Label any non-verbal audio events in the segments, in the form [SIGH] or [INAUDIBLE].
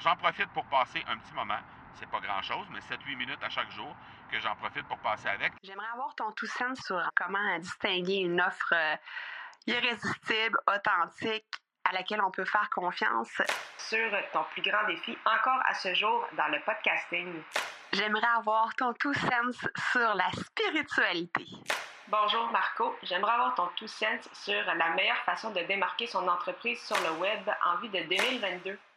Alors, j'en profite pour passer un petit moment. C'est pas grand-chose, mais 7-8 minutes à chaque jour que j'en profite pour passer avec. J'aimerais avoir ton tout sens sur comment distinguer une offre euh, irrésistible, authentique, à laquelle on peut faire confiance. Sur ton plus grand défi encore à ce jour dans le podcasting. J'aimerais avoir ton tout sens sur la spiritualité. Bonjour Marco, j'aimerais avoir ton tout sens sur la meilleure façon de démarquer son entreprise sur le web en vue de 2022.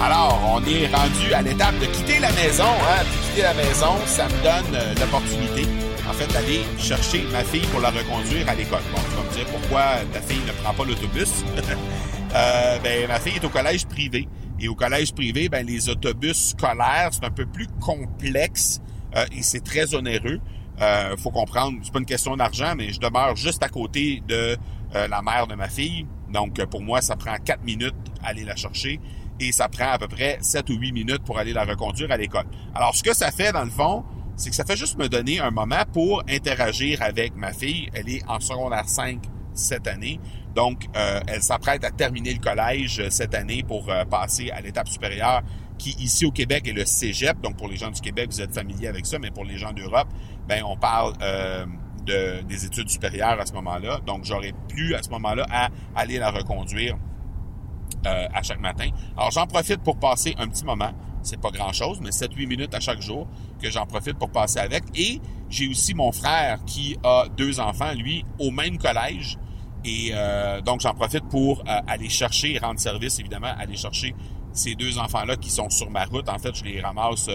Alors, on est rendu à l'étape de quitter la maison. Hein? Quitter la maison, ça me donne euh, l'opportunité, en fait, d'aller chercher ma fille pour la reconduire à l'école. Bon, tu vas me dire pourquoi ta fille ne prend pas l'autobus? [LAUGHS] euh, ben, ma fille est au collège privé. Et au collège privé, ben, les autobus scolaires, c'est un peu plus complexe euh, et c'est très onéreux. Euh, faut comprendre, c'est pas une question d'argent, mais je demeure juste à côté de euh, la mère de ma fille. Donc, pour moi, ça prend quatre minutes à aller la chercher et ça prend à peu près 7 ou 8 minutes pour aller la reconduire à l'école. Alors, ce que ça fait, dans le fond, c'est que ça fait juste me donner un moment pour interagir avec ma fille. Elle est en secondaire 5 cette année. Donc, euh, elle s'apprête à terminer le collège euh, cette année pour euh, passer à l'étape supérieure qui, ici au Québec, est le cégep. Donc, pour les gens du Québec, vous êtes familiers avec ça, mais pour les gens d'Europe, ben on parle de, des études supérieures à ce moment-là. Donc, j'aurais plus à ce moment-là à aller la reconduire euh, à chaque matin. Alors, j'en profite pour passer un petit moment. C'est pas grand-chose, mais 7-8 minutes à chaque jour que j'en profite pour passer avec. Et j'ai aussi mon frère qui a deux enfants, lui, au même collège. Et euh, donc, j'en profite pour euh, aller chercher rendre service, évidemment, aller chercher ces deux enfants-là qui sont sur ma route. En fait, je les ramasse,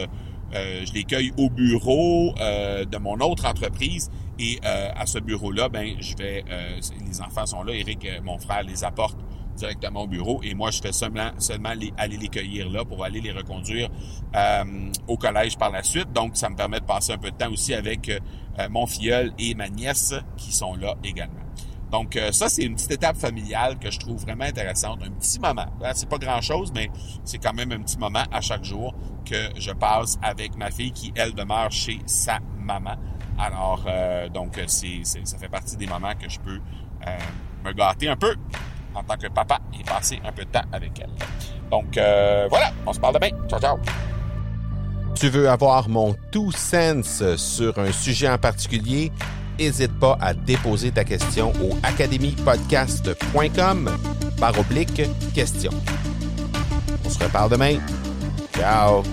je les cueille au bureau de mon autre entreprise. Et à ce bureau-là, ben, je vais, les enfants sont là. Eric, mon frère, les apporte directement au bureau et moi je fais seulement seulement aller les cueillir là pour aller les reconduire euh, au collège par la suite. Donc ça me permet de passer un peu de temps aussi avec euh, mon filleul et ma nièce qui sont là également. Donc euh, ça c'est une petite étape familiale que je trouve vraiment intéressante, un petit moment. C'est pas grand-chose mais c'est quand même un petit moment à chaque jour que je passe avec ma fille qui elle demeure chez sa maman. Alors donc c'est ça fait partie des moments que je peux me gâter un peu en tant que papa et passer un peu de temps avec elle. Donc euh, voilà, on se parle demain. Ciao, ciao. Tu veux avoir mon tout sens sur un sujet en particulier? N'hésite pas à déposer ta question au academypodcast.com par oblique question. On se reparle demain. Ciao!